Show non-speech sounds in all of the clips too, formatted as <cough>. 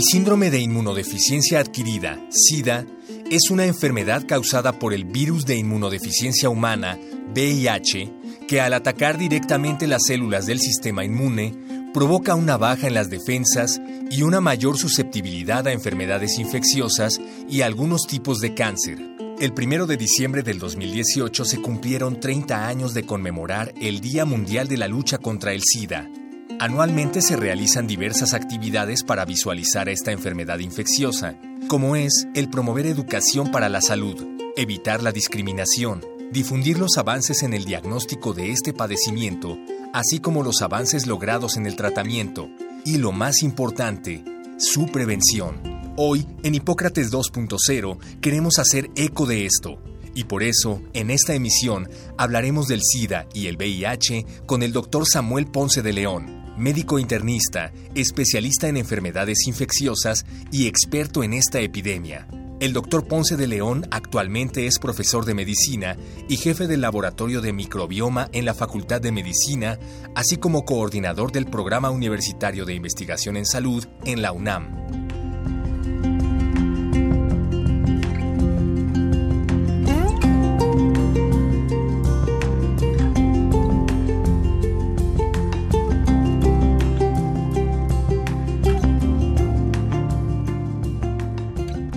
El síndrome de inmunodeficiencia adquirida, SIDA, es una enfermedad causada por el virus de inmunodeficiencia humana, VIH, que al atacar directamente las células del sistema inmune, provoca una baja en las defensas y una mayor susceptibilidad a enfermedades infecciosas y algunos tipos de cáncer. El 1 de diciembre del 2018 se cumplieron 30 años de conmemorar el Día Mundial de la Lucha contra el SIDA. Anualmente se realizan diversas actividades para visualizar esta enfermedad infecciosa, como es el promover educación para la salud, evitar la discriminación, difundir los avances en el diagnóstico de este padecimiento, así como los avances logrados en el tratamiento y, lo más importante, su prevención. Hoy, en Hipócrates 2.0, queremos hacer eco de esto. Y por eso, en esta emisión, hablaremos del SIDA y el VIH con el doctor Samuel Ponce de León, médico internista, especialista en enfermedades infecciosas y experto en esta epidemia. El doctor Ponce de León actualmente es profesor de medicina y jefe del laboratorio de microbioma en la Facultad de Medicina, así como coordinador del Programa Universitario de Investigación en Salud en la UNAM.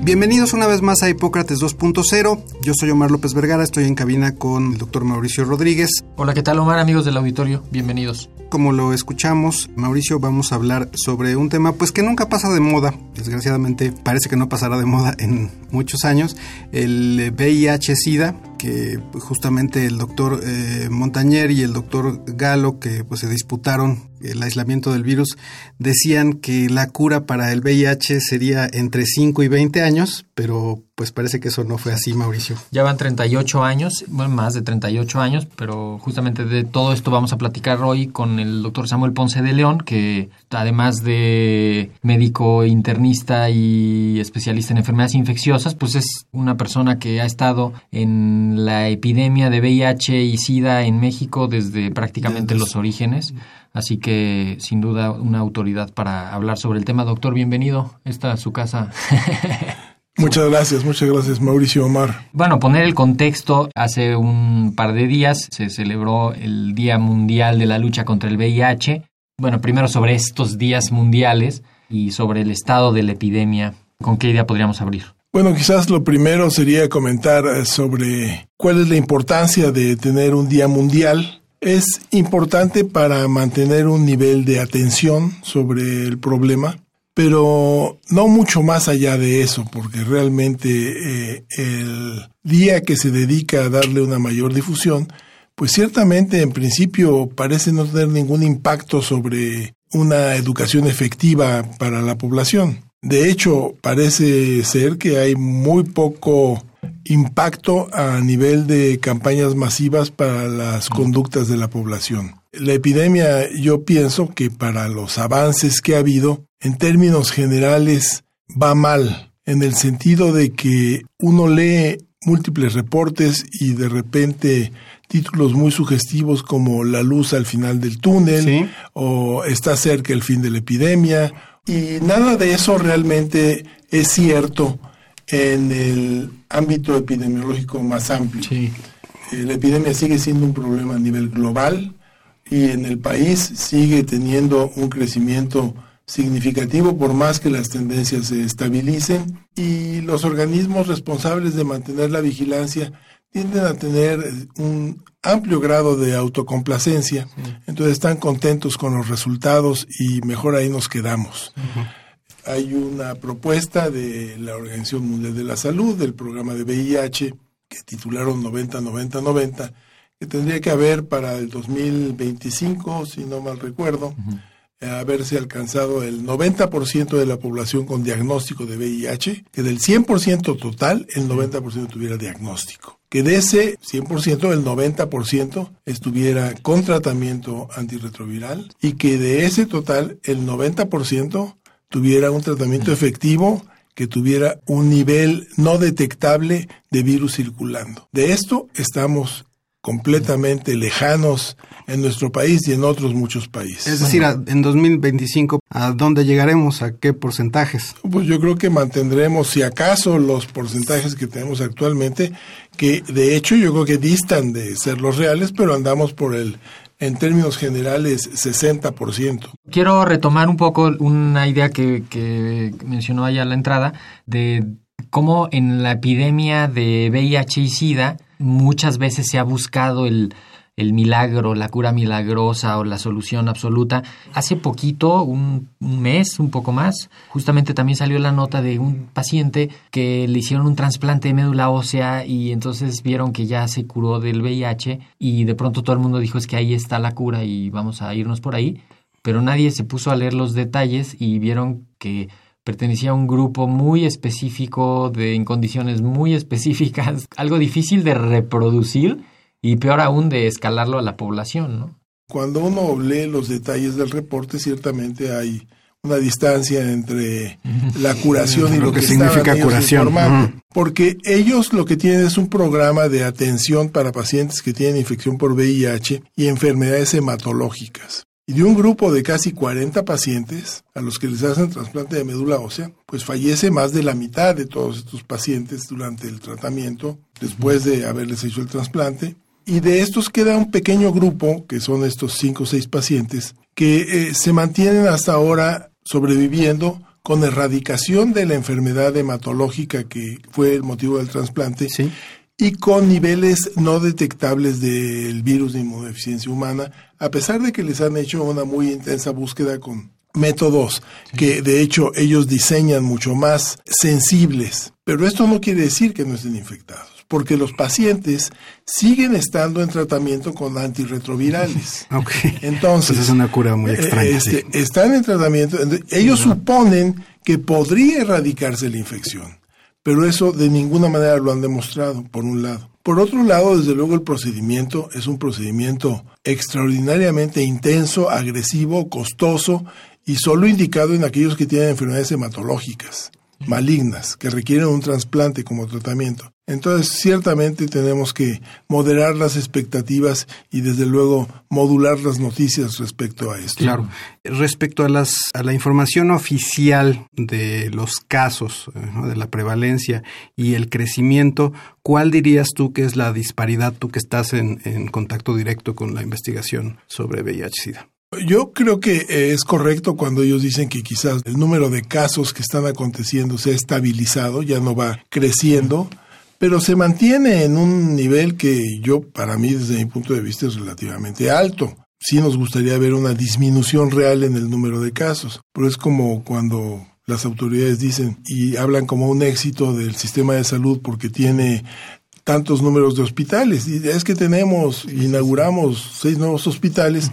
Bienvenidos una vez más a Hipócrates 2.0. Yo soy Omar López Vergara, estoy en cabina con el doctor Mauricio Rodríguez. Hola, ¿qué tal Omar, amigos del auditorio? Bienvenidos. Como lo escuchamos, Mauricio, vamos a hablar sobre un tema pues que nunca pasa de moda. Desgraciadamente parece que no pasará de moda en muchos años. El VIH-Sida, que justamente el doctor eh, Montañer y el doctor Galo, que pues se disputaron el aislamiento del virus, decían que la cura para el VIH sería entre 5 y 20 años, pero pues parece que eso no fue así, Mauricio. Ya van 38 años, bueno, más de 38 años, pero justamente de todo esto vamos a platicar hoy con el doctor Samuel Ponce de León, que además de médico internista y especialista en enfermedades infecciosas, pues es una persona que ha estado en la epidemia de VIH y SIDA en México desde prácticamente los orígenes. Así que, sin duda, una autoridad para hablar sobre el tema. Doctor, bienvenido. Esta es su casa. <laughs> Muchas gracias, muchas gracias Mauricio Omar. Bueno, poner el contexto, hace un par de días se celebró el Día Mundial de la Lucha contra el VIH. Bueno, primero sobre estos días mundiales y sobre el estado de la epidemia. ¿Con qué idea podríamos abrir? Bueno, quizás lo primero sería comentar eh, sobre cuál es la importancia de tener un día mundial. Es importante para mantener un nivel de atención sobre el problema pero no mucho más allá de eso, porque realmente eh, el día que se dedica a darle una mayor difusión, pues ciertamente en principio parece no tener ningún impacto sobre una educación efectiva para la población. De hecho, parece ser que hay muy poco impacto a nivel de campañas masivas para las conductas de la población. La epidemia, yo pienso que para los avances que ha habido, en términos generales, va mal, en el sentido de que uno lee múltiples reportes y de repente títulos muy sugestivos como La luz al final del túnel o Está cerca el fin de la epidemia. Y nada de eso realmente es cierto en el ámbito epidemiológico más amplio. Eh, la epidemia sigue siendo un problema a nivel global y en el país sigue teniendo un crecimiento significativo por más que las tendencias se estabilicen. Y los organismos responsables de mantener la vigilancia tienden a tener un amplio grado de autocomplacencia, entonces están contentos con los resultados y mejor ahí nos quedamos. Hay una propuesta de la Organización Mundial de la Salud, del programa de VIH, que titularon 90-90-90, que tendría que haber para el 2025, si no mal recuerdo, haberse alcanzado el 90% de la población con diagnóstico de VIH, que del 100% total el 90% tuviera diagnóstico. Que de ese 100%, el 90% estuviera con tratamiento antirretroviral y que de ese total el 90% tuviera un tratamiento efectivo que tuviera un nivel no detectable de virus circulando. De esto estamos completamente lejanos en nuestro país y en otros muchos países. Es decir, en 2025, ¿a dónde llegaremos? ¿A qué porcentajes? Pues yo creo que mantendremos, si acaso, los porcentajes que tenemos actualmente, que de hecho yo creo que distan de ser los reales, pero andamos por el en términos generales 60%. Quiero retomar un poco una idea que, mencionó allá a la entrada de cómo en la epidemia de VIH y SIDA muchas veces se ha buscado el, el milagro, la cura milagrosa o la solución absoluta. Hace poquito, un, mes, un poco más, justamente también salió la nota de un paciente que le hicieron un trasplante de médula ósea y entonces vieron que ya se curó del VIH y de pronto todo el mundo dijo es que ahí está la cura y vamos a irnos por ahí, pero nadie se puso a leer los detalles y vieron que pertenecía a un grupo muy específico, de, en condiciones muy específicas, <laughs> algo difícil de reproducir y peor aún de escalarlo a la población, ¿no? Cuando uno lee los detalles del reporte, ciertamente hay una distancia entre <laughs> la curación y lo, que, significa curación. Porque ellos lo que tienen es un programa de atención para pacientes que tienen infección por VIH y enfermedades hematológicas. Y de un grupo de casi 40 pacientes a los que les hacen trasplante de médula ósea, pues fallece más de la mitad de todos estos pacientes durante el tratamiento, después de haberles hecho el trasplante. Y de estos queda un pequeño grupo, que son estos 5 o 6 pacientes, que eh, se mantienen hasta ahora sobreviviendo con erradicación de la enfermedad hematológica que fue el motivo del trasplante y con niveles no detectables del virus de inmunodeficiencia humana, a pesar de que les han hecho una muy intensa búsqueda con métodos que de hecho ellos diseñan mucho más sensibles. Pero esto no quiere decir que no estén infectados porque los pacientes siguen estando en tratamiento con antirretrovirales. <laughs> Entonces, es una cura muy extraña. Este, están en tratamiento, ellos suponen que podría erradicarse la infección, pero eso de ninguna manera lo han demostrado, por un lado. Por otro lado, desde luego el procedimiento es un procedimiento extraordinariamente intenso, agresivo, costoso y solo indicado en aquellos que tienen enfermedades hematológicas malignas que requieren un trasplante como tratamiento. Entonces, ciertamente tenemos que moderar las expectativas y desde luego modular las noticias respecto a esto. Claro. Respecto a las a la información oficial de los casos, eh, de la prevalencia y el crecimiento, ¿cuál dirías tú que es la disparidad, tú que estás en, en contacto directo con la investigación sobre VIH-Sida? Yo creo que es correcto cuando ellos dicen que quizás el número de casos que están aconteciendo se ha estabilizado, ya no va creciendo, pero se mantiene en un nivel que yo, para mí, desde mi punto de vista, es relativamente alto. Sí nos gustaría ver una disminución real en el número de casos, pero es como cuando las autoridades dicen y hablan como un éxito del sistema de salud porque tiene tantos números de hospitales. Y es que tenemos, inauguramos seis nuevos hospitales,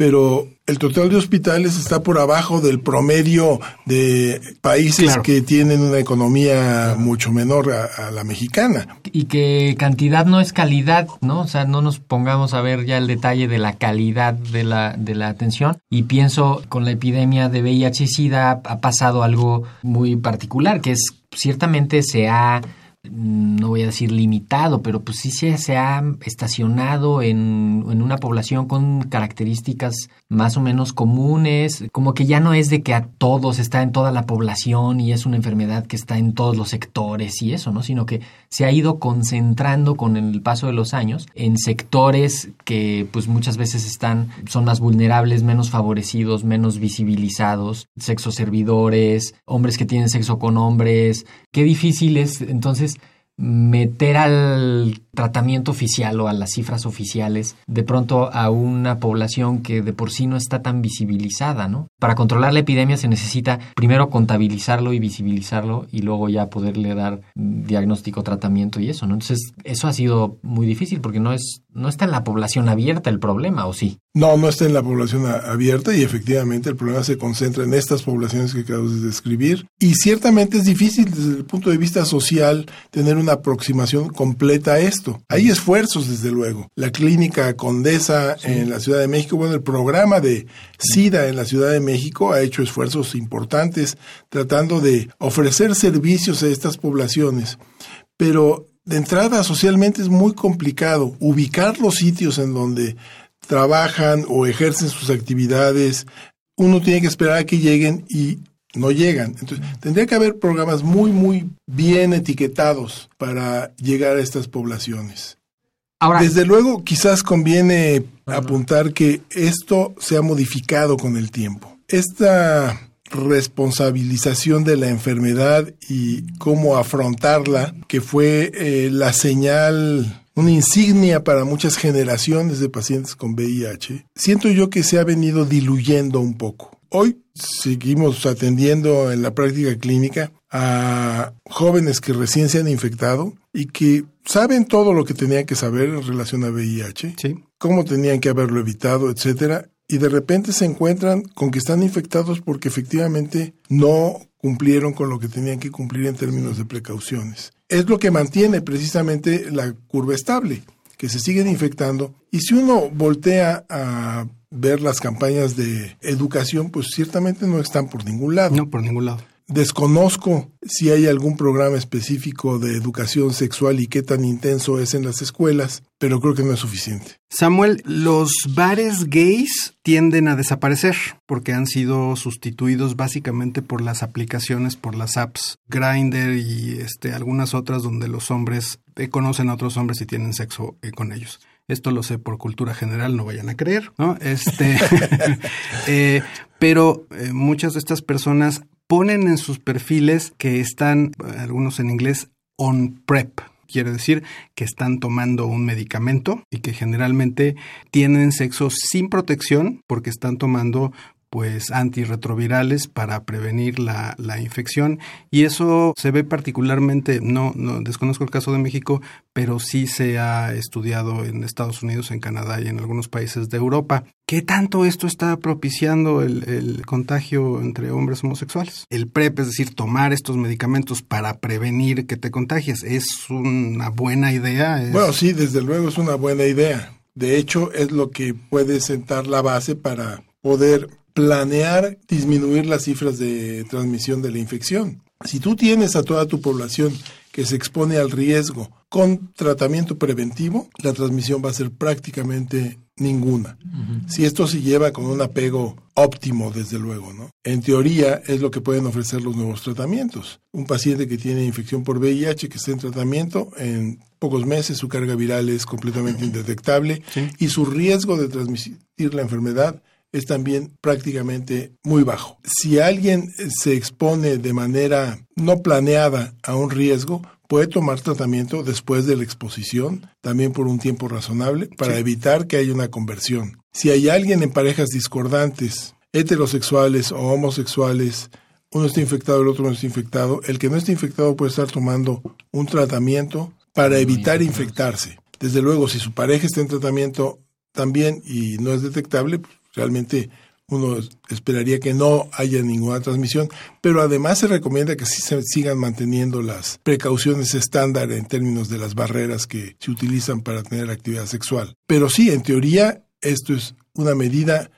pero el total de hospitales está por abajo del promedio de países que tienen una economía mucho menor a, la mexicana. Y que cantidad no es calidad, ¿no? O sea, no nos pongamos a ver ya el detalle de la calidad de la, de la atención. Y pienso, con la epidemia de VIH-Sida ha pasado algo muy particular, que es ciertamente se ha no voy a decir limitado, pero pues sí se, se ha estacionado en, en, una población con características más o menos comunes, como que ya no es de que a todos está en toda la población y es una enfermedad que está en todos los sectores y eso, ¿no? Sino que se ha ido concentrando con el paso de los años en sectores que pues muchas veces están, son más vulnerables, menos favorecidos, menos visibilizados, sexo servidores, hombres que tienen sexo con hombres. Qué difícil es entonces meter al tratamiento oficial o a las cifras oficiales de pronto a una población que de por sí no está tan visibilizada, ¿no? Para controlar la epidemia se necesita primero contabilizarlo y visibilizarlo y luego ya poderle dar diagnóstico, tratamiento y eso, ¿no? Entonces, eso ha sido muy difícil porque no es no está en la población abierta el problema, ¿o sí? No, no está en la población abierta y efectivamente el problema se concentra en estas poblaciones que acabo de describir. Y ciertamente es difícil desde el punto de vista social tener una aproximación completa a esto. Hay esfuerzos, desde luego. La clínica Condesa en la Ciudad de México, bueno, el programa de SIDA en la Ciudad de México ha hecho esfuerzos importantes tratando de ofrecer servicios a estas poblaciones. Pero de entrada socialmente es muy complicado ubicar los sitios en donde trabajan o ejercen sus actividades, uno tiene que esperar a que lleguen y no llegan. Entonces, tendría que haber programas muy, muy bien etiquetados para llegar a estas poblaciones. Ahora, Desde luego, quizás conviene apuntar que esto se ha modificado con el tiempo. Esta responsabilización de la enfermedad y cómo afrontarla, que fue eh, la señal una insignia para muchas generaciones de pacientes con VIH, siento yo que se ha venido diluyendo un poco. Hoy seguimos atendiendo en la práctica clínica a jóvenes que recién se han infectado y que saben todo lo que tenían que saber en relación a VIH, cómo tenían que haberlo evitado, etcétera, y de repente se encuentran con que están infectados porque efectivamente no cumplieron con lo que tenían que cumplir en términos de precauciones es lo que mantiene precisamente la curva estable, que se siguen infectando. Y si uno voltea a ver las campañas de educación, pues ciertamente no están por ningún lado. No, por ningún lado. Desconozco si hay algún programa específico de educación sexual y qué tan intenso es en las escuelas, pero creo que no es suficiente. Samuel, los bares gays tienden a desaparecer porque han sido sustituidos básicamente por las aplicaciones, por las apps Grindr y este, algunas otras donde los hombres conocen a otros hombres y tienen sexo eh, con ellos. Esto lo sé por cultura general, no vayan a creer, ¿no? <laughs> Este, <laughs> eh, pero muchas de estas personas ponen en sus perfiles que están, algunos en inglés, on prep. Quiere decir que están tomando un medicamento y que generalmente tienen sexo sin protección porque están tomando pues antirretrovirales para prevenir la, la, infección y eso se ve particularmente, no, no desconozco el caso de México, pero sí se ha estudiado en Estados Unidos, en Canadá y en algunos países de Europa. ¿Qué tanto esto está propiciando el, el contagio entre hombres homosexuales? El PrEP, es decir, tomar estos medicamentos para prevenir que te contagies, ¿es una buena idea? Bueno, sí, desde luego es una buena idea. De hecho, es lo que puede sentar la base para poder planear disminuir las cifras de transmisión de la infección. Si tú tienes a toda tu población que se expone al riesgo con tratamiento preventivo, la transmisión va a ser prácticamente ninguna. Si esto se lleva con un apego óptimo, desde luego, ¿no? En teoría es lo que pueden ofrecer los nuevos tratamientos. Un paciente que tiene infección por VIH que está en tratamiento, en pocos meses su carga viral es completamente <clears throat> indetectable y su riesgo de transmitir la enfermedad es también prácticamente muy bajo. Si alguien se expone de manera no planeada a un riesgo, puede tomar tratamiento después de la exposición, también por un tiempo razonable, para evitar que haya una conversión. Si hay alguien en parejas discordantes, heterosexuales o homosexuales, uno está infectado, el otro no está infectado, el que no está infectado puede estar tomando un tratamiento para evitar infectarse. Desde luego, si su pareja está en tratamiento también y no es detectable, pues, realmente uno esperaría que no haya ninguna transmisión, pero además se recomienda que sí se sigan manteniendo las precauciones estándar en términos de las barreras que se utilizan para tener actividad sexual. Pero sí, en teoría, esto es una medida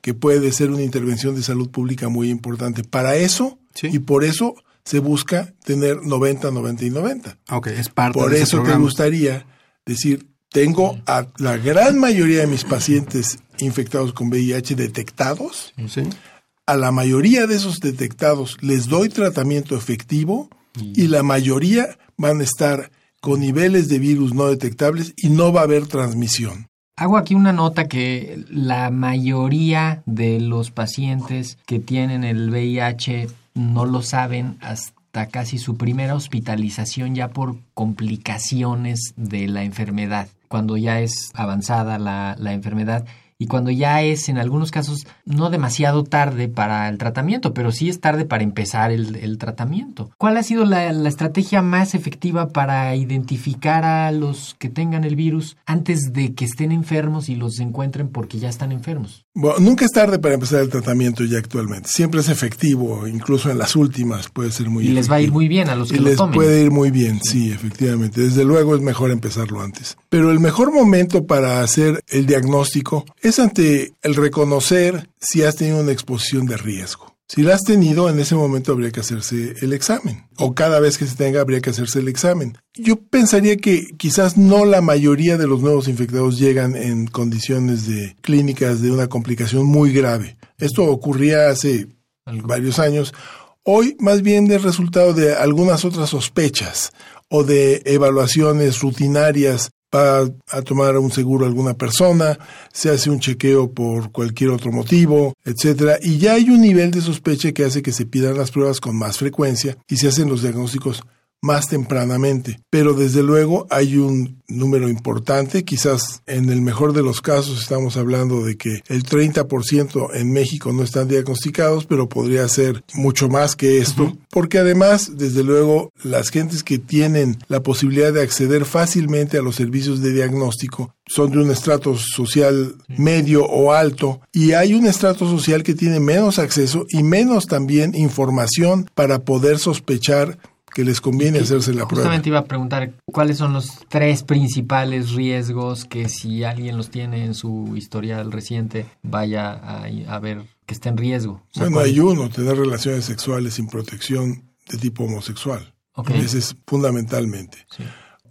que puede ser una intervención de salud pública muy importante. Para eso, y por eso se busca tener 90, 90 y 90. Okay, es parte por eso te gustaría decir, tengo a la gran mayoría de mis pacientes infectados con VIH detectados. A la mayoría de esos detectados les doy tratamiento efectivo y la mayoría van a estar con niveles de virus no detectables y no va a haber transmisión. Hago aquí una nota que la mayoría de los pacientes que tienen el VIH no lo saben hasta casi su primera hospitalización ya por complicaciones de la enfermedad, cuando ya es avanzada la, la enfermedad y cuando ya es en algunos casos no demasiado tarde para el tratamiento, pero sí es tarde para empezar el, el tratamiento. ¿Cuál ha sido la, la, estrategia más efectiva para identificar a los que tengan el virus antes de que estén enfermos y los encuentren porque ya están enfermos? Bueno, nunca es tarde para empezar el tratamiento ya actualmente. Siempre es efectivo, incluso en las últimas puede ser muy Y les va a ir muy bien a los que y lo les tomen. puede ir muy bien, sí, efectivamente. Desde luego es mejor empezarlo antes. Pero el mejor momento para hacer el diagnóstico es ante el reconocer si has tenido una exposición de riesgo. Si la has tenido, en ese momento habría que hacerse el examen. O cada vez que se tenga, habría que hacerse el examen. Yo pensaría que quizás no la mayoría de los nuevos infectados llegan en condiciones de clínicas de una complicación muy grave. Esto ocurría hace Algo. varios años. Hoy más bien del resultado de algunas otras sospechas o de evaluaciones rutinarias va a tomar un seguro alguna persona, se hace un chequeo por cualquier otro motivo, etcétera, y ya hay un nivel de sospecha que hace que se pidan las pruebas con más frecuencia y se hacen los diagnósticos más tempranamente. Pero desde luego hay un número importante, quizás en el mejor de los casos estamos hablando de que el 30% en México no están diagnosticados, pero podría ser mucho más que esto, uh -huh. porque además, desde luego, las gentes que tienen la posibilidad de acceder fácilmente a los servicios de diagnóstico son de un estrato social medio o alto y hay un estrato social que tiene menos acceso y menos también información para poder sospechar que les conviene hacerse la justamente prueba. Justamente iba a preguntar cuáles son los tres principales riesgos que si alguien los tiene en su historial reciente vaya a, a ver que está en riesgo. O sea, bueno, hay uno, tener relaciones sexuales sin protección de tipo homosexual. Okay. Ese es fundamentalmente. Sí.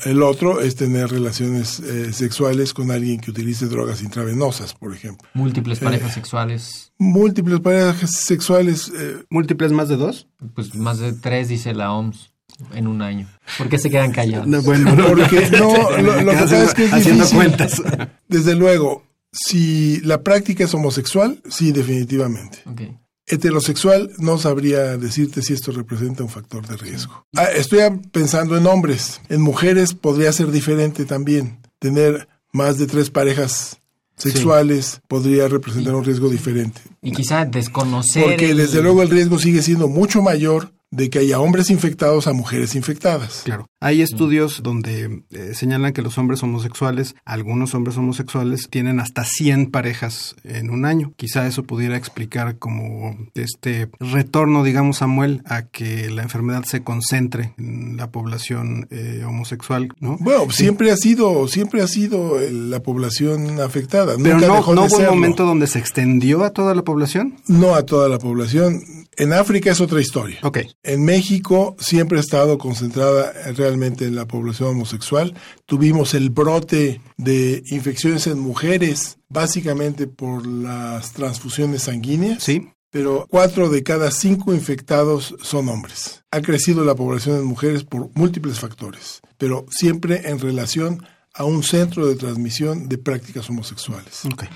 El otro es tener relaciones eh, sexuales con alguien que utilice drogas intravenosas, por ejemplo. Múltiples parejas eh, sexuales. Múltiples parejas sexuales. Eh, ¿Múltiples más de dos? Pues más de tres, dice la OMS, en un año. ¿Por qué se quedan callados? No, bueno, <laughs> porque <laughs> no, lo, lo que pasa es que es haciendo difícil. cuentas. Desde luego, si la práctica es homosexual, sí, definitivamente. Okay. Heterosexual, no sabría decirte si esto representa un factor de riesgo. Ah, estoy pensando en hombres. En mujeres podría ser diferente también. Tener más de tres parejas sexuales sí. podría representar un riesgo diferente. Y quizá desconocer. Porque el... desde luego el riesgo sigue siendo mucho mayor de que haya hombres infectados a mujeres infectadas. Claro. Hay estudios donde eh, señalan que los hombres homosexuales, algunos hombres homosexuales, tienen hasta 100 parejas en un año. Quizá eso pudiera explicar como este retorno, digamos, Samuel, a que la enfermedad se concentre en la población eh, homosexual, ¿no? Bueno, sí. siempre ha sido, siempre ha sido la población afectada. Pero Nunca no, dejó ¿no de hubo un momento donde se extendió a toda la población? No a toda la población. En África es otra historia. Ok. En México siempre ha estado concentrada realmente en la población homosexual. Tuvimos el brote de infecciones en mujeres, básicamente por las transfusiones sanguíneas. Sí. Pero cuatro de cada cinco infectados son hombres. Ha crecido la población en mujeres por múltiples factores, pero siempre en relación a un centro de transmisión de prácticas homosexuales. Okay.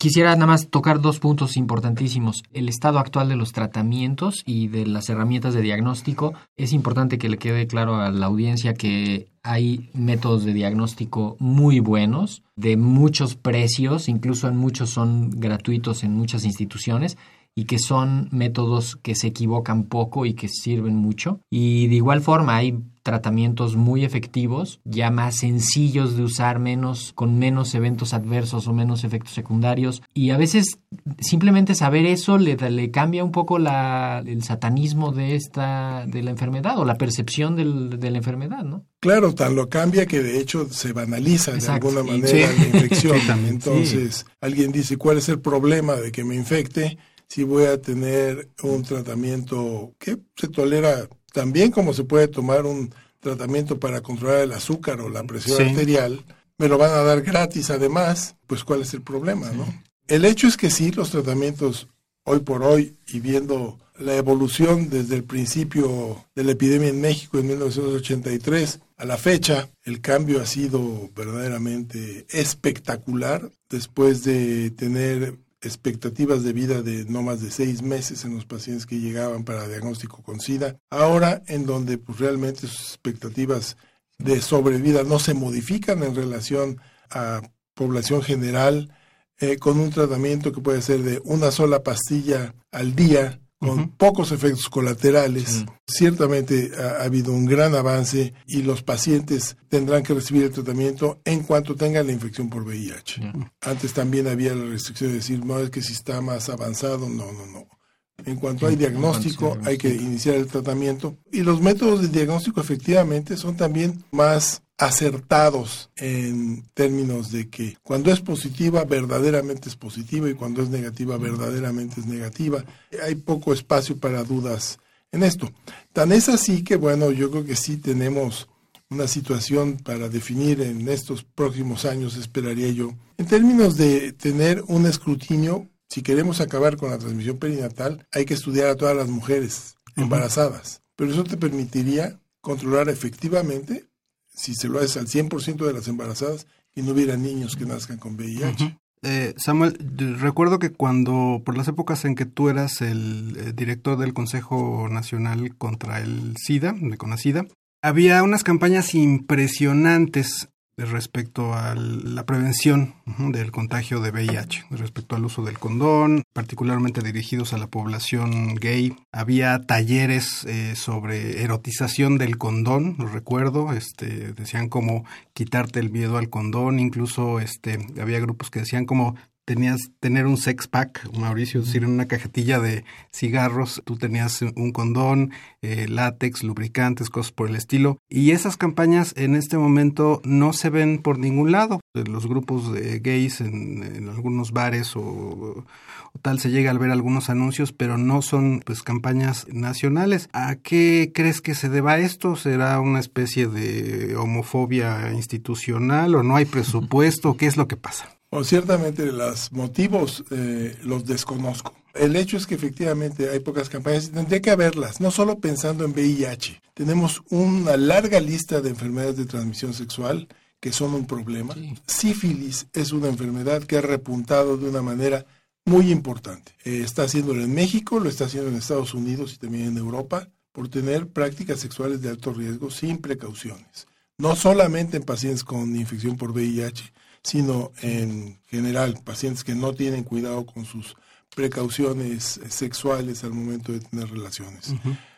Quisiera nada más tocar dos puntos importantísimos. El estado actual de los tratamientos y de las herramientas de diagnóstico. Es importante que le quede claro a la audiencia que hay métodos de diagnóstico muy buenos, de muchos precios, incluso en muchos son gratuitos en muchas instituciones y que son métodos que se equivocan poco y que sirven mucho. Y de igual forma hay tratamientos muy efectivos, ya más sencillos de usar, menos con menos eventos adversos o menos efectos secundarios. Y a veces simplemente saber eso le, le cambia un poco la, el satanismo de esta de la enfermedad o la percepción del, de la enfermedad, ¿no? Claro, tan lo cambia que de hecho se banaliza Exacto. de alguna manera Sí. la <laughs> infección. Sí, Entonces, sí. alguien dice, ¿cuál es el problema de que me infecte? Si voy a tener un tratamiento que se tolera tan bien como se puede tomar un tratamiento para controlar el azúcar o la presión Sí. arterial, me lo van a dar gratis además, pues ¿cuál es el problema, no? El hecho es que sí, los tratamientos hoy por hoy y viendo la evolución desde el principio de la epidemia en México en 1983 a la fecha, el cambio ha sido verdaderamente espectacular después de tener expectativas de vida de no más de seis meses en los pacientes que llegaban para diagnóstico con SIDA. Ahora, en donde pues, realmente sus expectativas de sobrevida no se modifican en relación a población general, eh, con un tratamiento que puede ser de una sola pastilla al día, con pocos efectos colaterales. Ciertamente ha, habido un gran avance y los pacientes tendrán que recibir el tratamiento en cuanto tengan la infección por VIH. Antes también había la restricción de decir, no es que si está más avanzado, no, no, no. En cuanto hay diagnóstico, hay que iniciar el tratamiento. Y los métodos de diagnóstico efectivamente son también más acertados en términos de que cuando es positiva, verdaderamente es positiva y cuando es negativa, verdaderamente es negativa. Hay poco espacio para dudas en esto. Tan es así que, bueno, yo creo que sí tenemos una situación para definir en estos próximos años, esperaría yo, en términos de tener un escrutinio si queremos acabar con la transmisión perinatal, hay que estudiar a todas las mujeres embarazadas. Pero eso te permitiría controlar efectivamente, si se lo haces al 100% de las embarazadas, y no hubiera niños que nazcan con VIH. Eh, Samuel, recuerdo que cuando, por las épocas en que tú eras el eh, director del Consejo Nacional contra el SIDA, de CONACIDA, había unas campañas impresionantes respecto a la prevención del contagio de VIH, respecto al uso del condón, particularmente dirigidos a la población gay. Había talleres eh, sobre erotización del condón, lo recuerdo, este, decían como quitarte el miedo al condón, incluso este, había grupos que decían como tenías tener un sex pack, Mauricio, es decir, en una cajetilla de cigarros, tú tenías un condón, eh, látex, lubricantes, cosas por el estilo. Y esas campañas en este momento no se ven por ningún lado. Los grupos de gays en, algunos bares o, tal se llega a ver algunos anuncios, pero no son pues campañas nacionales. ¿A qué crees que se deba esto? ¿Será una especie de homofobia institucional o no hay presupuesto? <laughs> ¿Qué es lo que pasa? O ciertamente los motivos eh, los desconozco. El hecho es que efectivamente hay pocas campañas y tendría que haberlas, no solo pensando en VIH. Tenemos una larga lista de enfermedades de transmisión sexual que son un problema. Sífilis es una enfermedad que ha repuntado de una manera muy importante. Eh, está haciéndolo en México, lo está haciendo en Estados Unidos y también en Europa, por tener prácticas sexuales de alto riesgo sin precauciones. No solamente en pacientes con infección por VIH, sino en general pacientes que no tienen cuidado con sus precauciones sexuales al momento de tener relaciones.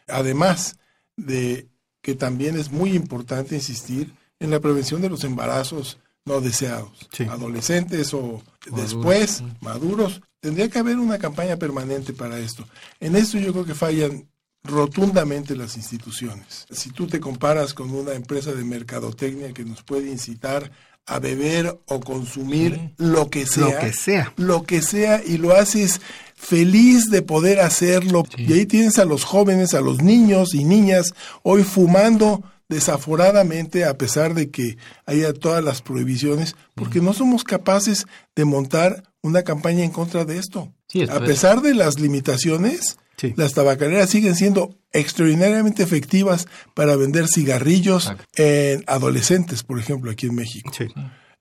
Además de que también es muy importante insistir en la prevención de los embarazos no deseados, adolescentes o después maduros. Tendría que haber una campaña permanente para esto. En esto yo creo que fallan rotundamente las instituciones. Si tú te comparas con una empresa de mercadotecnia que nos puede incitar a beber o consumir lo que sea. Lo que sea. Lo que sea y lo haces feliz de poder hacerlo. Y ahí tienes a los jóvenes, a los niños y niñas hoy fumando desaforadamente a pesar de que haya todas las prohibiciones, porque no somos capaces de montar una campaña en contra de esto. a pesar de las limitaciones, las tabacaleras siguen siendo extraordinariamente efectivas para vender cigarrillos en adolescentes, por ejemplo, aquí en México.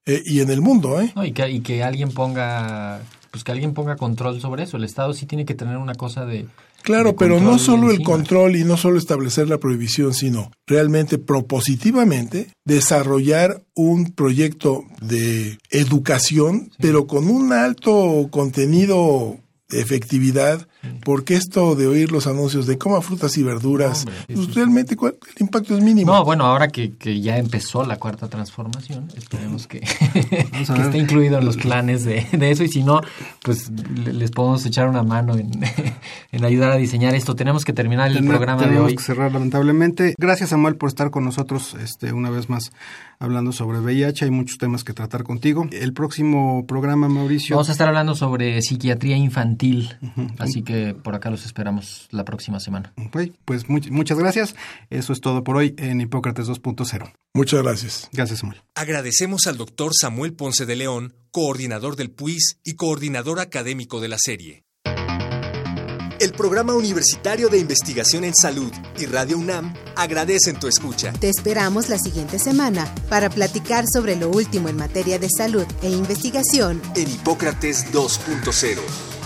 Eh, y en el mundo, ¿eh? y, que, y que alguien ponga pues que alguien ponga control sobre eso. El Estado sí tiene que tener una cosa de... Claro, pero no solo el control y no solo establecer la prohibición, sino realmente propositivamente desarrollar un proyecto de educación, pero con un alto contenido efectividad porque esto de oír los anuncios de coma frutas y verduras, pues, realmente el impacto es mínimo. No, bueno, ahora que, que ya empezó la cuarta transformación, esperemos que, <laughs> <laughs> esté incluido en los planes de, eso y si no, pues les podemos echar una mano en, <laughs> en ayudar a diseñar esto. Tenemos que terminar el programa de hoy. Tenemos que cerrar lamentablemente. Gracias Samuel por estar con nosotros este una vez más hablando sobre VIH. Hay muchos temas que tratar contigo. El próximo programa, Mauricio. Vamos a estar hablando sobre psiquiatría infantil. Así que por acá los esperamos la próxima semana. pues muchas gracias. Eso es todo por hoy en Hipócrates 2.0. Muchas gracias. Gracias, Samuel. Agradecemos al doctor Samuel Ponce de León, coordinador del PUIS y coordinador académico de la serie. El Programa Universitario de Investigación en Salud y Radio UNAM agradecen tu escucha. Te esperamos la siguiente semana para platicar sobre lo último en materia de salud e investigación en Hipócrates 2.0.